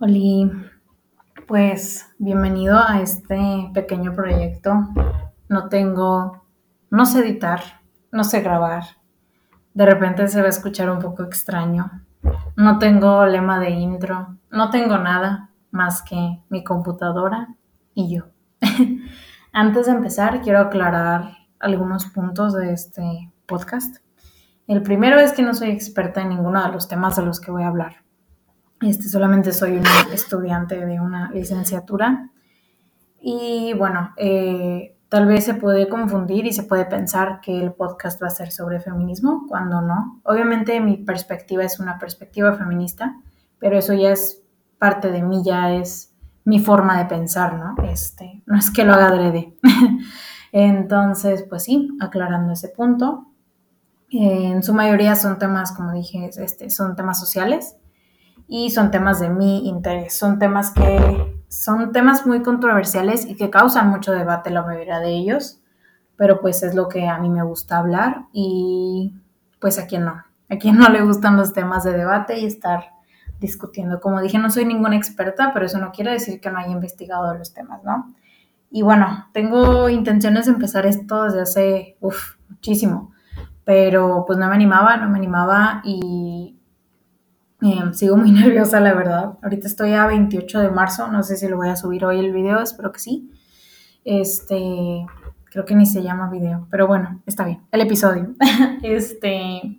Oli, pues bienvenido a este pequeño proyecto. No tengo, no sé editar, no sé grabar. De repente se va a escuchar un poco extraño. No tengo lema de intro, no tengo nada más que mi computadora y yo. Antes de empezar, quiero aclarar algunos puntos de este podcast. El primero es que no soy experta en ninguno de los temas de los que voy a hablar. Este, solamente soy una estudiante de una licenciatura. Y bueno, eh, tal vez se puede confundir y se puede pensar que el podcast va a ser sobre feminismo, cuando no. Obviamente mi perspectiva es una perspectiva feminista, pero eso ya es parte de mí, ya es mi forma de pensar, ¿no? Este, no es que lo haga adrede. Entonces, pues sí, aclarando ese punto. en su mayoría son temas, como dije, este, son temas sociales y son temas de mi interés, son temas que son temas muy controversiales y que causan mucho debate la mayoría de ellos, pero pues es lo que a mí me gusta hablar y pues a quien no, a quien no le gustan los temas de debate y estar discutiendo. Como dije, no soy ninguna experta, pero eso no quiere decir que no haya investigado los temas, ¿no? Y bueno, tengo intenciones de empezar esto desde hace, muchísimo, pero pues no me animaba, no me animaba y Em, sigo muy nerviosa, la verdad. Ahorita estoy a 28 de marzo, no sé si lo voy a subir hoy el video, espero que sí. Este, creo que ni se llama video, pero bueno, está bien, el episodio. este,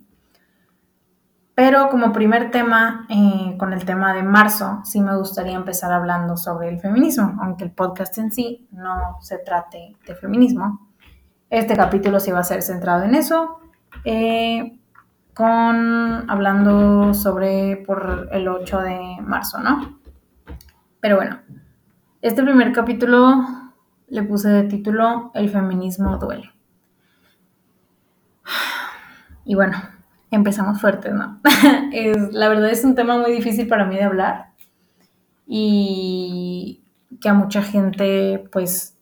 pero como primer tema, eh, con el tema de marzo, sí me gustaría empezar hablando sobre el feminismo, aunque el podcast en sí no se trate de feminismo. Este capítulo sí va a ser centrado en eso. Eh, con hablando sobre por el 8 de marzo, ¿no? Pero bueno, este primer capítulo le puse de título El feminismo duele. Y bueno, empezamos fuertes, ¿no? es, la verdad es un tema muy difícil para mí de hablar y que a mucha gente pues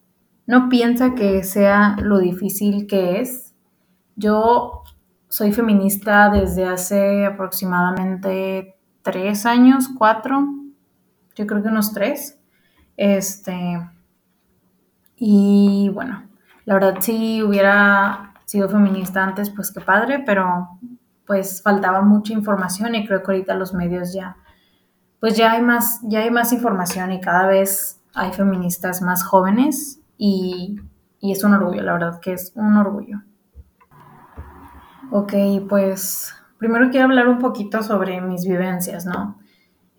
no piensa que sea lo difícil que es. Yo soy feminista desde hace aproximadamente tres años, cuatro, yo creo que unos tres. Este, y bueno, la verdad si hubiera sido feminista antes, pues qué padre, pero pues faltaba mucha información y creo que ahorita los medios ya, pues ya hay más, ya hay más información y cada vez hay feministas más jóvenes y, y es un orgullo, la verdad que es un orgullo. Ok, pues primero quiero hablar un poquito sobre mis vivencias, ¿no?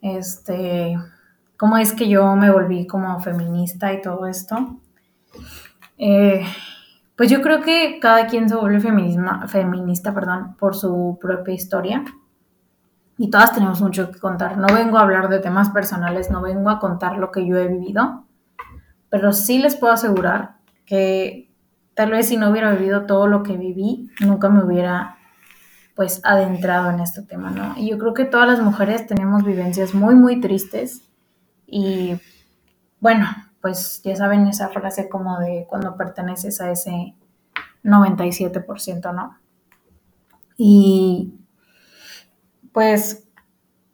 Este, cómo es que yo me volví como feminista y todo esto. Eh, pues yo creo que cada quien se vuelve feminista perdón, por su propia historia. Y todas tenemos mucho que contar. No vengo a hablar de temas personales, no vengo a contar lo que yo he vivido, pero sí les puedo asegurar que tal vez si no hubiera vivido todo lo que viví, nunca me hubiera pues adentrado en este tema, ¿no? Y yo creo que todas las mujeres tenemos vivencias muy, muy tristes y bueno, pues ya saben esa frase como de cuando perteneces a ese 97%, ¿no? Y pues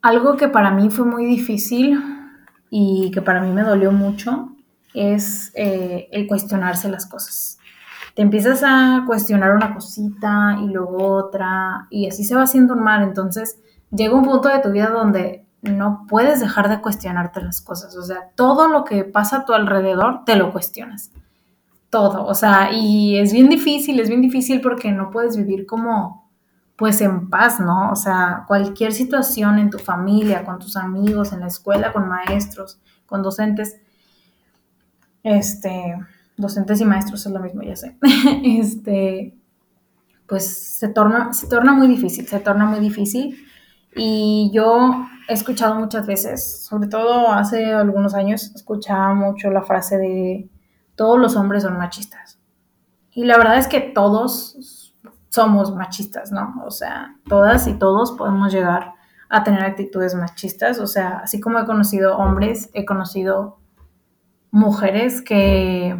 algo que para mí fue muy difícil y que para mí me dolió mucho es eh, el cuestionarse las cosas te empiezas a cuestionar una cosita y luego otra y así se va haciendo un mal. Entonces llega un punto de tu vida donde no puedes dejar de cuestionarte las cosas. O sea, todo lo que pasa a tu alrededor te lo cuestionas. Todo. O sea, y es bien difícil, es bien difícil porque no puedes vivir como pues en paz, ¿no? O sea, cualquier situación en tu familia, con tus amigos, en la escuela, con maestros, con docentes, este, docentes y maestros es lo mismo, ya sé, este, pues se torna, se torna muy difícil, se torna muy difícil. Y yo he escuchado muchas veces, sobre todo hace algunos años, escuchaba mucho la frase de todos los hombres son machistas. Y la verdad es que todos somos machistas, ¿no? O sea, todas y todos podemos llegar a tener actitudes machistas. O sea, así como he conocido hombres, he conocido mujeres que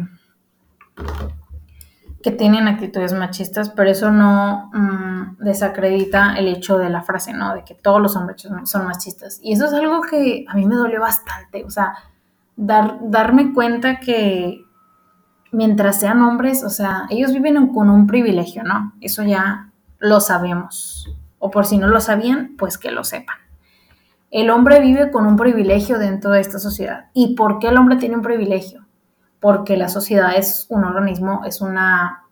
que tienen actitudes machistas, pero eso no mm, desacredita el hecho de la frase, ¿no? De que todos los hombres son machistas. Y eso es algo que a mí me dolió bastante, o sea, dar, darme cuenta que mientras sean hombres, o sea, ellos viven con un privilegio, ¿no? Eso ya lo sabemos. O por si no lo sabían, pues que lo sepan. El hombre vive con un privilegio dentro de esta sociedad. ¿Y por qué el hombre tiene un privilegio? Porque la sociedad es un organismo, es una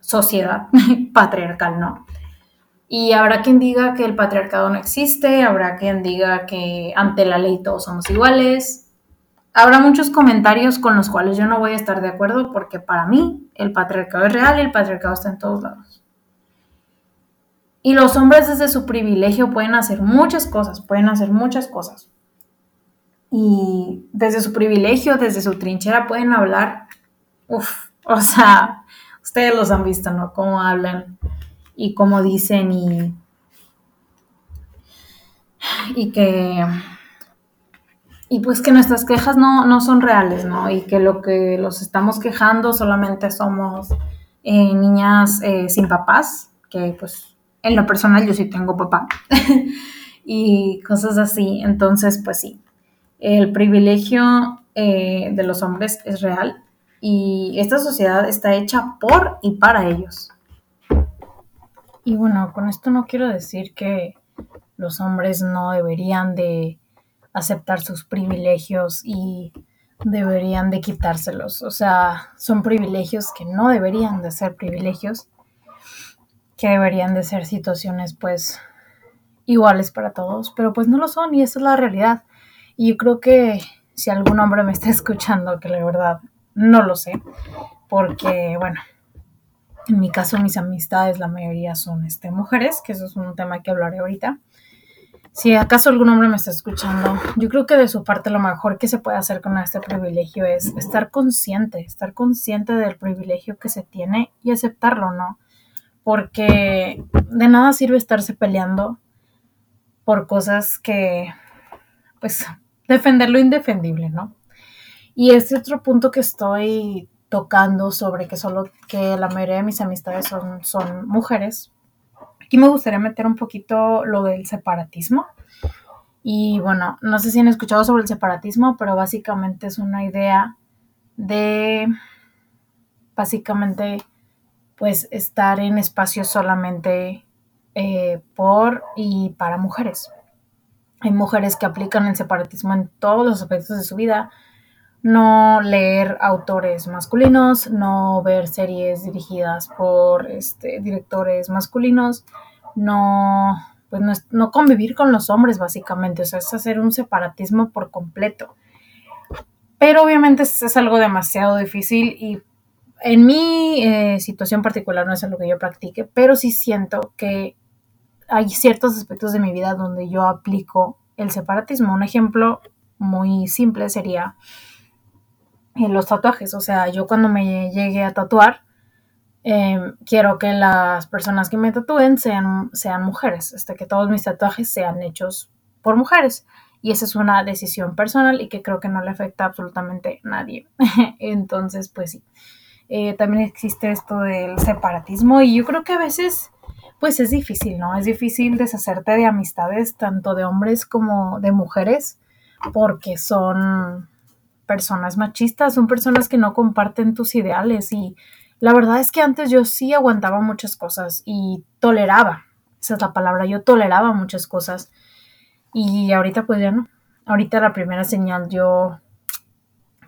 sociedad patriarcal, ¿no? Y habrá quien diga que el patriarcado no existe, habrá quien diga que ante la ley todos somos iguales. Habrá muchos comentarios con los cuales yo no voy a estar de acuerdo porque para mí el patriarcado es real y el patriarcado está en todos lados. Y los hombres desde su privilegio pueden hacer muchas cosas, pueden hacer muchas cosas y desde su privilegio, desde su trinchera pueden hablar, uff, o sea, ustedes los han visto, ¿no? Cómo hablan y cómo dicen y, y que, y pues que nuestras quejas no, no son reales, ¿no? Y que lo que los estamos quejando solamente somos eh, niñas eh, sin papás, que pues en lo personal yo sí tengo papá. y cosas así. Entonces, pues sí, el privilegio eh, de los hombres es real y esta sociedad está hecha por y para ellos. Y bueno, con esto no quiero decir que los hombres no deberían de aceptar sus privilegios y deberían de quitárselos. O sea, son privilegios que no deberían de ser privilegios, que deberían de ser situaciones pues iguales para todos, pero pues no lo son y esa es la realidad. Y yo creo que si algún hombre me está escuchando, que la verdad no lo sé, porque bueno, en mi caso mis amistades la mayoría son este, mujeres, que eso es un tema que hablaré ahorita. Si acaso algún hombre me está escuchando, yo creo que de su parte lo mejor que se puede hacer con este privilegio es estar consciente, estar consciente del privilegio que se tiene y aceptarlo, ¿no? Porque de nada sirve estarse peleando por cosas que, pues, defender lo indefendible, ¿no? Y este otro punto que estoy tocando sobre que solo que la mayoría de mis amistades son, son mujeres. Aquí me gustaría meter un poquito lo del separatismo. Y bueno, no sé si han escuchado sobre el separatismo, pero básicamente es una idea de básicamente pues estar en espacios solamente eh, por y para mujeres. Hay mujeres que aplican el separatismo en todos los aspectos de su vida. No leer autores masculinos, no ver series dirigidas por este, directores masculinos, no, pues no, convivir con los hombres básicamente, o sea, es hacer un separatismo por completo. Pero obviamente es, algo demasiado difícil y en mi eh, situación particular no es algo que yo practique, pero sí siento que hay ciertos aspectos de mi vida donde yo aplico el separatismo. Un ejemplo muy simple sería eh, los tatuajes. O sea, yo cuando me llegue a tatuar, em, quiero que las personas que me tatúen sean, sean mujeres, hasta que todos mis tatuajes sean hechos por mujeres. Y esa es una decisión personal y que creo que no le afecta absolutamente nadie. Entonces, pues sí. Eh, también existe esto del separatismo y yo creo que a veces pues es difícil, ¿no? Es difícil deshacerte de amistades tanto de hombres como de mujeres porque son personas machistas, son personas que no comparten tus ideales y la verdad es que antes yo sí aguantaba muchas cosas y toleraba, esa es la palabra, yo toleraba muchas cosas y ahorita pues ya no, ahorita la primera señal yo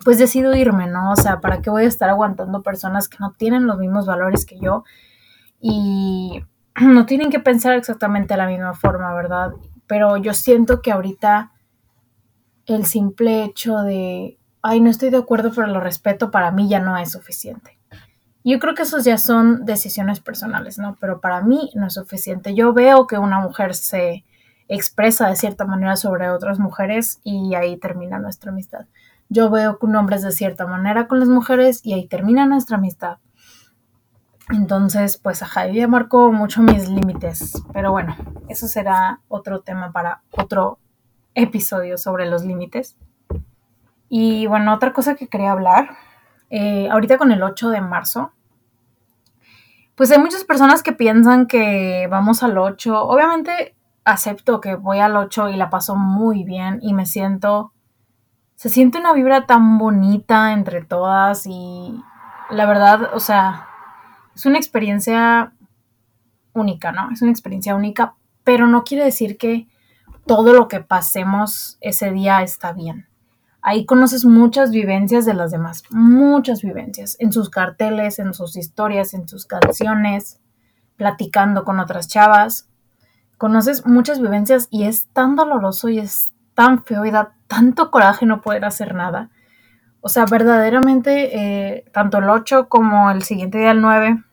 pues decido irme, ¿no? O sea, ¿para qué voy a estar aguantando personas que no tienen los mismos valores que yo? Y no tienen que pensar exactamente de la misma forma, ¿verdad? Pero yo siento que ahorita el simple hecho de, ay, no estoy de acuerdo, pero lo respeto, para mí ya no es suficiente. Yo creo que esos ya son decisiones personales, ¿no? Pero para mí no es suficiente. Yo veo que una mujer se expresa de cierta manera sobre otras mujeres y ahí termina nuestra amistad. Yo veo que un hombre es de cierta manera con las mujeres y ahí termina nuestra amistad. Entonces, pues ajá, ya marcó mucho mis límites, pero bueno, eso será otro tema para otro episodio sobre los límites. Y bueno, otra cosa que quería hablar, eh, ahorita con el 8 de marzo, pues hay muchas personas que piensan que vamos al 8. Obviamente acepto que voy al 8 y la paso muy bien y me siento, se siente una vibra tan bonita entre todas y la verdad, o sea, es una experiencia única, ¿no? Es una experiencia única, pero no quiere decir que todo lo que pasemos ese día está bien. Ahí conoces muchas vivencias de las demás, muchas vivencias, en sus carteles, en sus historias, en sus canciones, platicando con otras chavas. Conoces muchas vivencias y es tan doloroso y es tan feo y da tanto coraje no poder hacer nada. O sea, verdaderamente, eh, tanto el 8 como el siguiente día, el 9,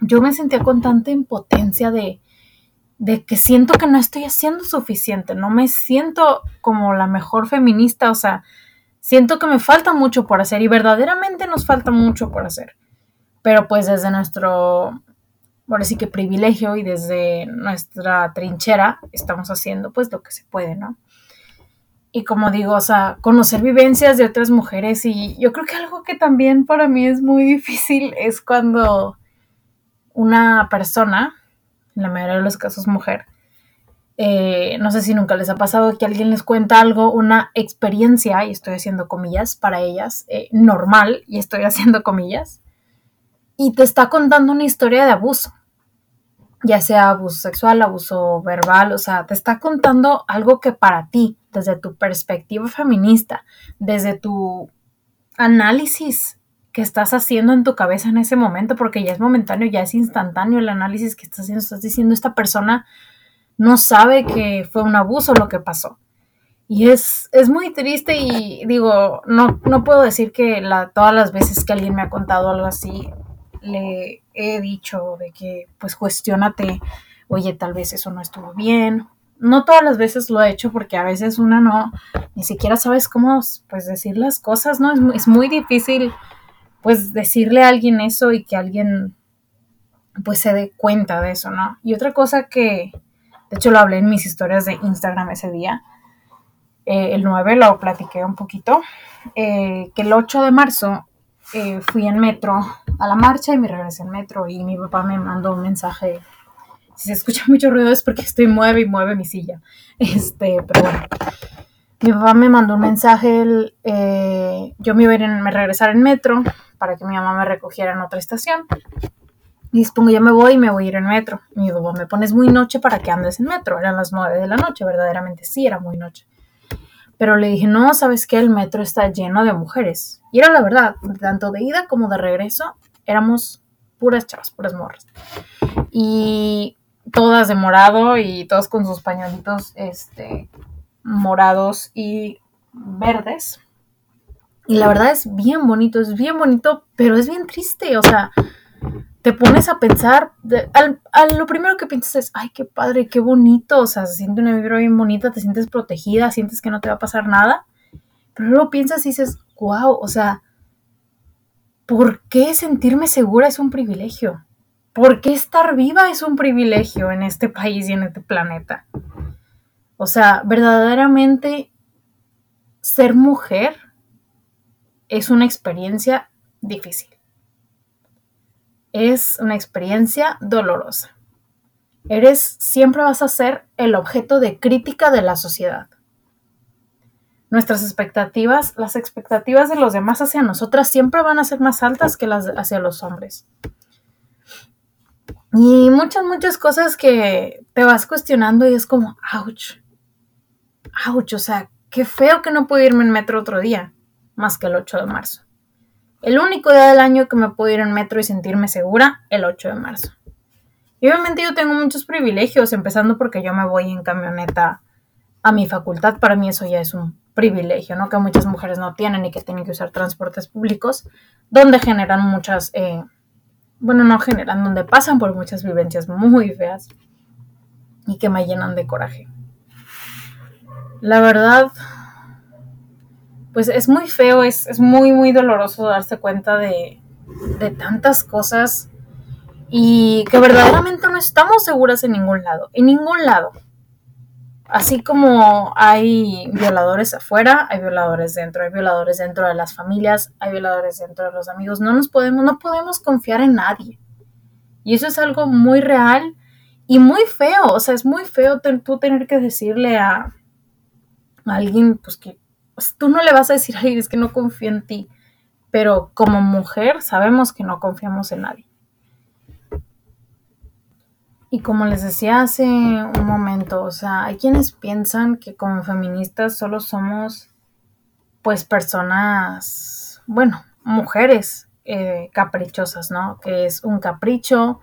yo me sentía con tanta impotencia de, de que siento que no estoy haciendo suficiente, no me siento como la mejor feminista, o sea, siento que me falta mucho por hacer y verdaderamente nos falta mucho por hacer. Pero pues desde nuestro, bueno, sí que privilegio y desde nuestra trinchera estamos haciendo pues lo que se puede, ¿no? Y como digo, o sea, conocer vivencias de otras mujeres y yo creo que algo que también para mí es muy difícil es cuando una persona, en la mayoría de los casos mujer, eh, no sé si nunca les ha pasado que alguien les cuenta algo, una experiencia, y estoy haciendo comillas para ellas, eh, normal, y estoy haciendo comillas, y te está contando una historia de abuso, ya sea abuso sexual, abuso verbal, o sea, te está contando algo que para ti, desde tu perspectiva feminista, desde tu análisis que estás haciendo en tu cabeza en ese momento, porque ya es momentáneo, ya es instantáneo el análisis que estás haciendo. Estás diciendo, esta persona no sabe que fue un abuso lo que pasó. Y es, es muy triste y digo, no, no puedo decir que todas las veces que alguien me ha contado algo así, le he dicho de que pues cuestionate, oye, tal vez eso no estuvo bien. No todas las veces lo he hecho porque a veces una no, ni siquiera sabes cómo pues decir las cosas, ¿no? Es, es muy difícil pues decirle a alguien eso y que alguien pues se dé cuenta de eso, ¿no? Y otra cosa que, de hecho lo hablé en mis historias de Instagram ese día, eh, el 9 lo platiqué un poquito, eh, que el 8 de marzo eh, fui en metro a la marcha y me regresé en metro y mi papá me mandó un mensaje. Si se escucha mucho ruido es porque estoy mueve y mueve mi silla. Este, pero bueno. Mi papá me mandó un mensaje, yo me iba a ir en, me regresar en metro para que mi mamá me recogiera en otra estación. Y dispongo, ya me voy y me voy a ir en metro. Y mi papá, me pones muy noche para que andes en metro. Eran las nueve de la noche, verdaderamente sí, era muy noche. Pero le dije, no, ¿sabes qué? El metro está lleno de mujeres. Y era la verdad, tanto de ida como de regreso, éramos puras chavas, puras morras. Y todas de morado y todos con sus pañuelitos este, morados y verdes. Y la verdad es bien bonito, es bien bonito, pero es bien triste. O sea, te pones a pensar, al, lo primero que piensas es, ay, qué padre, qué bonito. O sea, se siente una vibra bien bonita, te sientes protegida, sientes que no te va a pasar nada. Pero luego piensas y dices, wow, o sea, ¿por qué sentirme segura es un privilegio? ¿Por qué estar viva es un privilegio en este país y en este planeta? O sea, verdaderamente ser mujer es una experiencia difícil. Es una experiencia dolorosa. Eres, siempre vas a ser el objeto de crítica de la sociedad. Nuestras expectativas, las expectativas de los demás hacia nosotras siempre van a ser más altas que las hacia los hombres. Y muchas, muchas cosas que te vas cuestionando y es como, ouch, ouch, o sea, qué feo que no puedo irme en metro otro día más que el 8 de marzo. El único día del año que me puedo ir en metro y sentirme segura, el 8 de marzo. Y obviamente yo tengo muchos privilegios, empezando porque yo me voy en camioneta a mi facultad. Para mí eso ya es un privilegio, ¿no? Que muchas mujeres no tienen y que tienen que usar transportes públicos, donde generan muchas, eh, bueno, no generan, donde pasan por muchas vivencias muy feas y que me llenan de coraje. La verdad, pues es muy feo, es, muy, muy doloroso darse cuenta de, de tantas cosas y que verdaderamente no estamos seguras en ningún lado, en ningún lado. Así como hay violadores afuera, hay violadores dentro, hay violadores dentro de las familias, hay violadores dentro de los amigos. No nos podemos, no podemos confiar en nadie. Y eso es algo muy real y muy feo. O sea, es muy feo tú tener que decirle a, alguien, pues que pues, tú no le vas a decir, ay, es que no confío en ti. Pero como mujer sabemos que no confiamos en nadie. Y como les decía hace un momento, o sea, hay quienes piensan que como feministas solo somos pues personas, bueno, mujeres eh, caprichosas, ¿no? Que es un capricho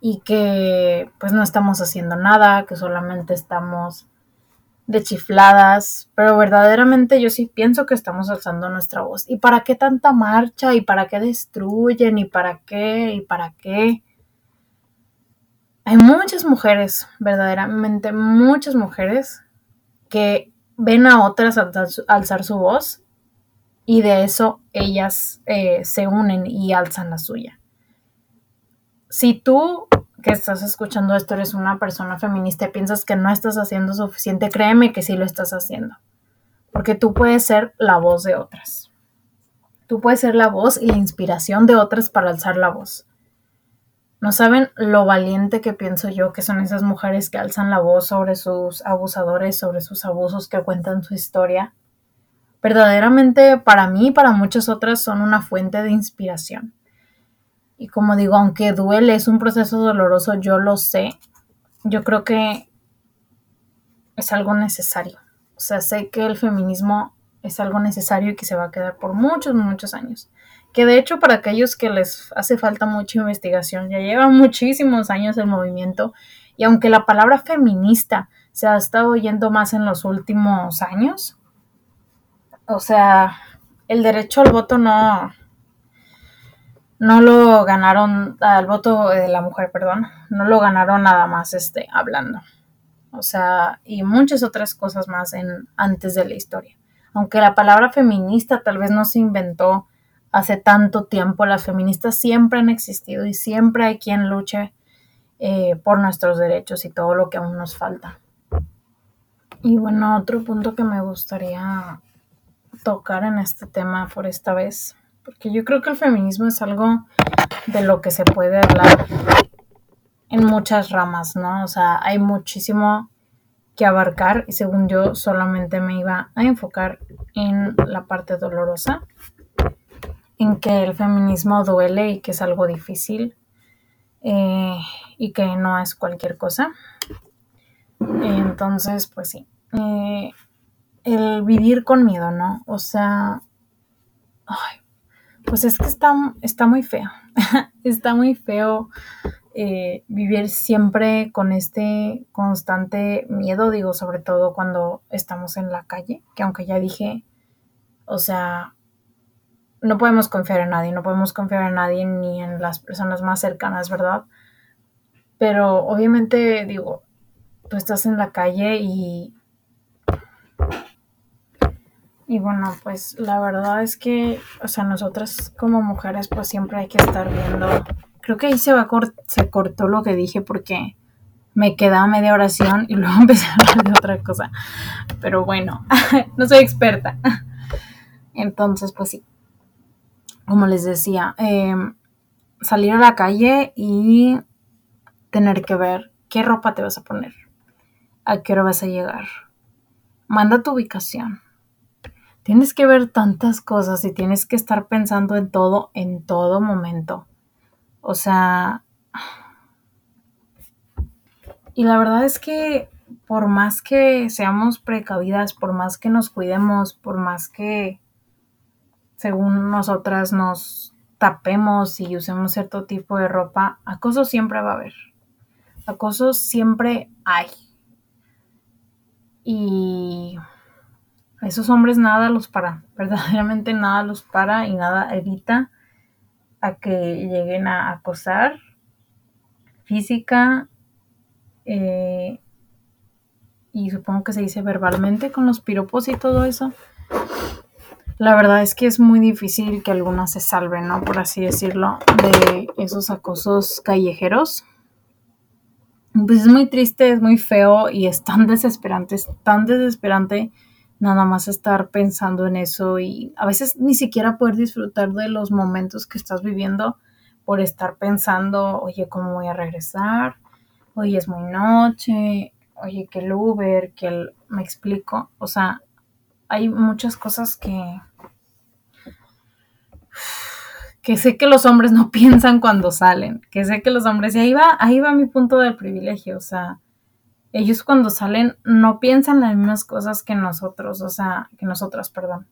y que pues no estamos haciendo nada, que solamente estamos de chifladas, pero verdaderamente yo sí pienso que estamos alzando nuestra voz. ¿Y para qué tanta marcha? ¿Y para qué destruyen? ¿Y para qué? ¿Y para qué? Hay muchas mujeres, verdaderamente muchas mujeres, que ven a otras alzar su voz y de eso ellas eh, se unen y alzan la suya. Si tú que estás escuchando esto eres una persona feminista y piensas que no estás haciendo suficiente, créeme que sí lo estás haciendo. Porque tú puedes ser la voz de otras. Tú puedes ser la voz y la inspiración de otras para alzar la voz. No saben lo valiente que pienso yo que son esas mujeres que alzan la voz sobre sus abusadores, sobre sus abusos, que cuentan su historia. Verdaderamente para mí y para muchas otras son una fuente de inspiración. Y como digo, aunque duele, es un proceso doloroso, yo lo sé. Yo creo que es algo necesario. O sea, sé que el feminismo es algo necesario y que se va a quedar por muchos, muchos años. Que de hecho para aquellos que les hace falta mucha investigación, ya lleva muchísimos años el movimiento y aunque la palabra feminista se ha estado oyendo más en los últimos años, o sea, el derecho al voto no, no lo ganaron, al voto de la mujer, perdón, no lo ganaron nada más este, hablando. O sea, y muchas otras cosas más en, antes de la historia. Aunque la palabra feminista tal vez no se inventó hace tanto tiempo, las feministas siempre han existido y siempre hay quien luche eh, por nuestros derechos y todo lo que aún nos falta. Y bueno, otro punto que me gustaría tocar en este tema por esta vez porque yo creo que el feminismo es algo de lo que se puede hablar en muchas ramas, ¿no? O sea, hay muchísimo que abarcar y según yo solamente me iba a enfocar en la parte dolorosa, en que el feminismo duele y que es algo difícil eh, y que no es cualquier cosa. Entonces, pues sí, eh, el vivir con miedo, ¿no? O sea, ay, pues es que está, está muy feo. está muy feo eh, vivir siempre con este constante miedo, digo, sobre todo cuando estamos en la calle, que aunque ya dije, o sea, no podemos confiar en nadie, no podemos confiar en nadie ni en las personas más cercanas, ¿verdad? Pero obviamente, digo, tú estás en la calle y y bueno, pues la verdad es que, o sea, nosotras como mujeres pues siempre hay que estar viendo. Creo que ahí se va se cortó lo que dije porque me quedaba media oración y luego empecé a hablar de otra cosa. Pero bueno, no soy experta. Entonces, pues sí. Como les decía, em, salir a la calle y tener que ver qué ropa te vas a poner, a qué hora vas a llegar. Manda tu ubicación tienes que ver tantas cosas y tienes que estar pensando en todo en todo momento. O sea, y la verdad es que por más que seamos precavidas, por más que nos cuidemos, por más que según nosotras nos tapemos y usemos cierto tipo de ropa, acoso siempre va a haber. Acoso siempre hay. Y a esos hombres nada los para, verdaderamente nada los para y nada evita a que lleguen a acosar física eh, y supongo que se dice verbalmente con los piropos y todo eso. La verdad es que es muy difícil que algunas se salven, ¿no? Por así decirlo, de esos acosos callejeros. Pues es muy triste, es muy feo y es tan desesperante, es tan desesperante nada más estar pensando en eso y a veces ni siquiera poder disfrutar de los momentos que estás viviendo por estar pensando, oye, ¿cómo voy a regresar? Oye, es muy noche, oye, que el Uber, que el... me explico, o sea, hay muchas cosas que que sé que los hombres no piensan cuando salen, que sé que los hombres, y ahí va, ahí va mi punto del privilegio, o sea, ellos cuando salen no piensan las mismas cosas que nosotros, o sea, que nosotras, perdón.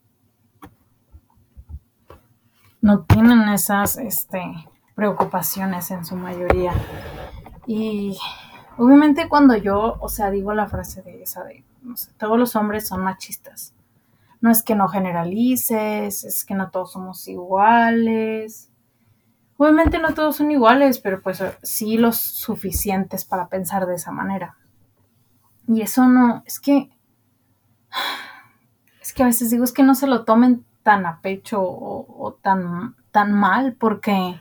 No tienen esas este, preocupaciones en su mayoría. Y obviamente cuando yo, o sea, digo la frase de esa de, no sé, todos los hombres son machistas no es que no generalices, es que no todos somos iguales. Obviamente no todos son iguales, pero pues sí los suficientes para pensar de esa manera. Y eso no, es que, es que a veces digo, es que no se lo tomen tan a pecho o, tan, tan mal, porque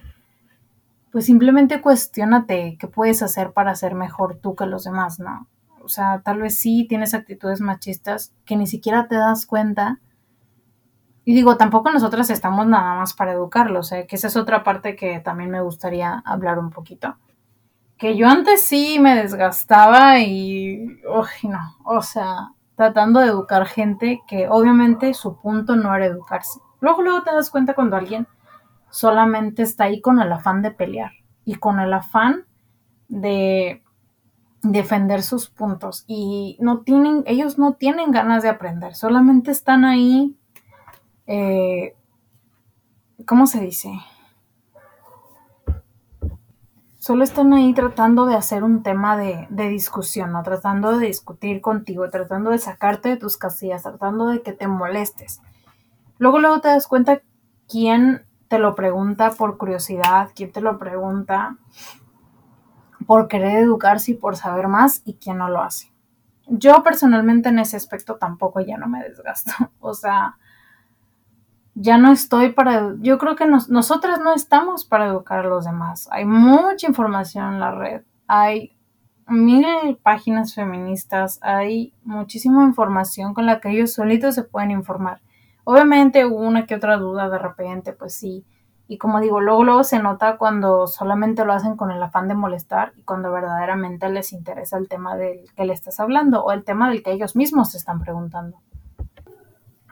pues simplemente cuestionate qué puedes hacer para ser mejor tú que los demás, ¿no? O sea, tal vez sí tienes actitudes machistas que ni siquiera te das cuenta. Y digo, tampoco nosotras estamos nada más para educarlos, ¿eh? que esa es otra parte que también me gustaría hablar un poquito. Que yo antes sí me desgastaba y, uy, no, o sea, tratando de educar gente que obviamente su punto no era educarse. Luego, luego te das cuenta cuando alguien solamente está ahí con el afán de pelear y con el afán de defender sus puntos y no tienen, ellos no tienen ganas de aprender, solamente están ahí, eh, ¿cómo se dice? Solo están ahí tratando de hacer un tema de, de discusión, ¿no? Tratando de discutir contigo, tratando de sacarte de tus casillas, tratando de que te molestes. Luego, luego te das cuenta quién te lo pregunta por curiosidad, quién te lo pregunta por querer educarse y por saber más y quién no lo hace. Yo personalmente en ese aspecto tampoco ya no me desgasto. O sea, ya no estoy para... Yo creo que nosotras no estamos para educar a los demás. Hay mucha información en la red. Hay mil páginas feministas. Hay muchísima información con la que ellos solitos se pueden informar. Obviamente una que otra duda de repente, pues sí y como digo, luego, luego se nota cuando solamente lo hacen con el afán de molestar y cuando verdaderamente les interesa el tema del que le estás hablando o el tema del que ellos mismos se están preguntando.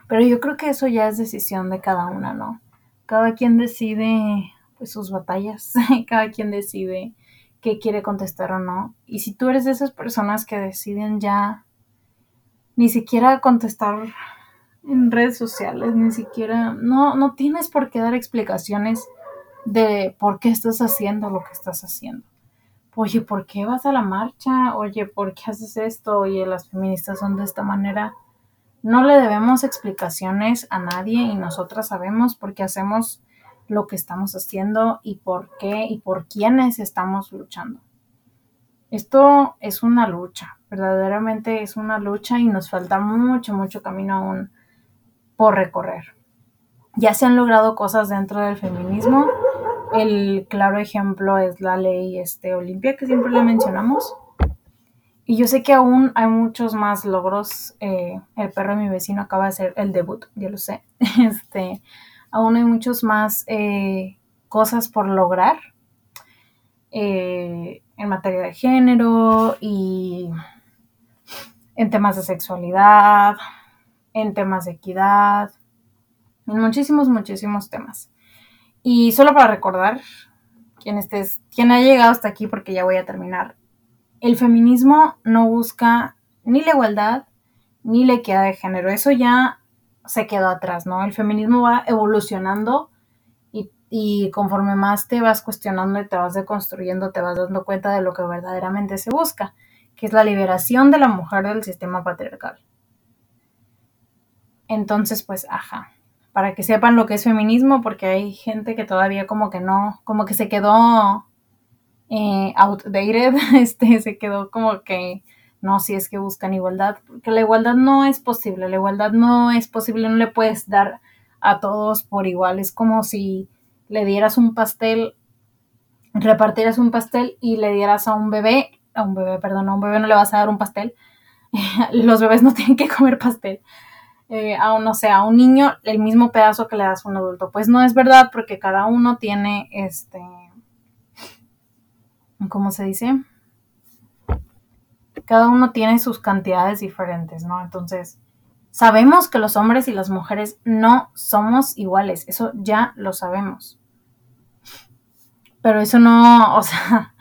Pero yo creo que eso ya es decisión de cada una, ¿no? Cada quien decide pues, sus batallas, cada quien decide qué quiere contestar o no. Y si tú eres de esas personas que deciden ya ni siquiera contestar en redes sociales, ni siquiera, no, no tienes por qué dar explicaciones de por qué estás haciendo lo que estás haciendo. Oye, ¿por qué vas a la marcha? Oye, ¿por qué haces esto? Oye, las feministas son de esta manera. No le debemos explicaciones a nadie y nosotras sabemos por qué hacemos lo que estamos haciendo y por qué y por quiénes estamos luchando. Esto es una lucha, verdaderamente es una lucha y nos falta mucho, mucho camino aún por recorrer. Ya se han logrado cosas dentro del feminismo. El claro ejemplo es la ley este, Olimpia, que siempre le mencionamos. Y yo sé que aún hay muchos más logros. Eh, el perro de mi vecino acaba de hacer el debut, ya lo sé. Este, aún hay muchos más eh, cosas por lograr eh, en materia de género y en temas de sexualidad, en temas de equidad, en muchísimos, muchísimos temas. Y solo para recordar, quien, estés, quien ha llegado hasta aquí, porque ya voy a terminar, el feminismo no busca ni la igualdad ni la equidad de género. Eso ya se quedó atrás, ¿no? El feminismo va evolucionando y, y, conforme más te vas cuestionando y te vas deconstruyendo, te vas dando cuenta de lo que verdaderamente se busca, que es la liberación de la mujer del sistema patriarcal. Entonces, pues, ajá, para que sepan lo que es feminismo, porque hay gente que todavía como que no, como que se quedó eh, outdated, este, se quedó como que no, si es que buscan igualdad, porque la igualdad no es posible, la igualdad no es posible, no le puedes dar a todos por igual, es como si le dieras un pastel, repartieras un pastel y le dieras a un bebé, a un bebé, perdón, a un bebé no le vas a dar un pastel, los bebés no tienen que comer pastel, eh, a, no sé, a un niño el mismo pedazo que le das a un adulto. Pues no es verdad porque cada uno tiene este ¿cómo se dice? Cada uno tiene sus cantidades diferentes, ¿no? Entonces, sabemos que los hombres y las mujeres no somos iguales, eso ya lo sabemos. Pero eso no, o sea,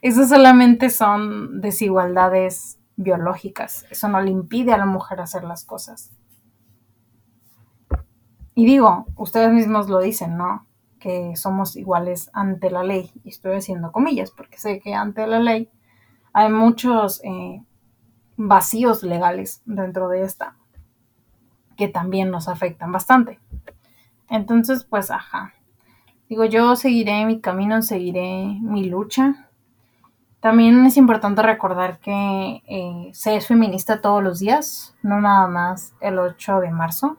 eso solamente son desigualdades biológicas. Eso no le impide a la mujer hacer las cosas. Y digo, ustedes mismos lo dicen, ¿no? Que somos iguales ante la ley. Y estoy haciendo comillas, porque sé que ante la ley hay muchos eh, vacíos legales dentro de esta que también nos afectan bastante. Entonces, pues, ajá. Digo, yo seguiré mi camino, seguiré mi lucha. También es importante recordar que eh, se es feminista todos los días, no nada más el 8 de marzo.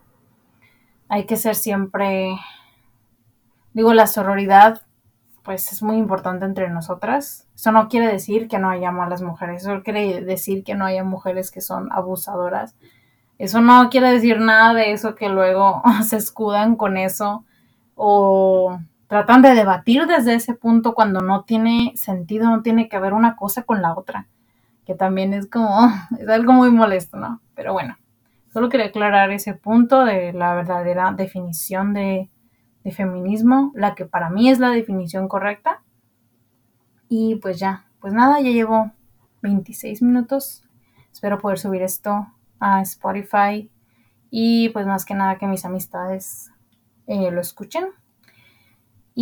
Hay que ser siempre, digo, la sororidad pues es muy importante entre nosotras. Eso no quiere decir que no haya malas mujeres, eso quiere decir que no haya mujeres que son abusadoras. Eso no quiere decir nada de eso que luego se escudan con eso o tratan de debatir desde ese punto cuando no tiene sentido, no tiene que ver una cosa con la otra, que también es como, es algo muy molesto, ¿no? Pero bueno, solo quería aclarar ese punto de la verdadera definición de, feminismo, la que para mí es la definición correcta. Y pues ya, pues nada, ya llevo 26 minutos. Espero poder subir esto a Spotify y pues más que nada que mis amistades eh, lo escuchen.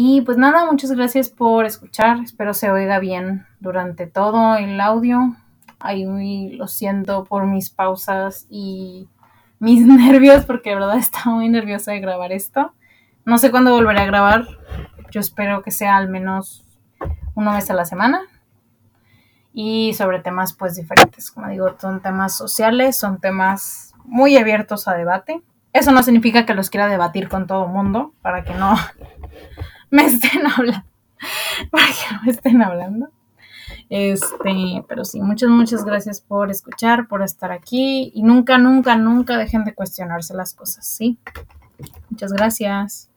Y pues nada, muchas gracias por escuchar. Espero se oiga bien durante todo el audio. Ahí lo siento por mis pausas y mis nervios, porque de verdad estaba muy nerviosa de grabar esto. No sé cuándo volveré a grabar. Yo espero que sea al menos una vez a la semana. Y sobre temas pues diferentes. Como digo, son temas sociales, son temas muy abiertos a debate. Eso no significa que los quiera debatir con todo el mundo, para que no me estén hablando. Para que no me estén hablando. Este, pero sí, muchas, muchas gracias por escuchar, por estar aquí y nunca, nunca, nunca dejen de cuestionarse las cosas, ¿sí? Muchas gracias.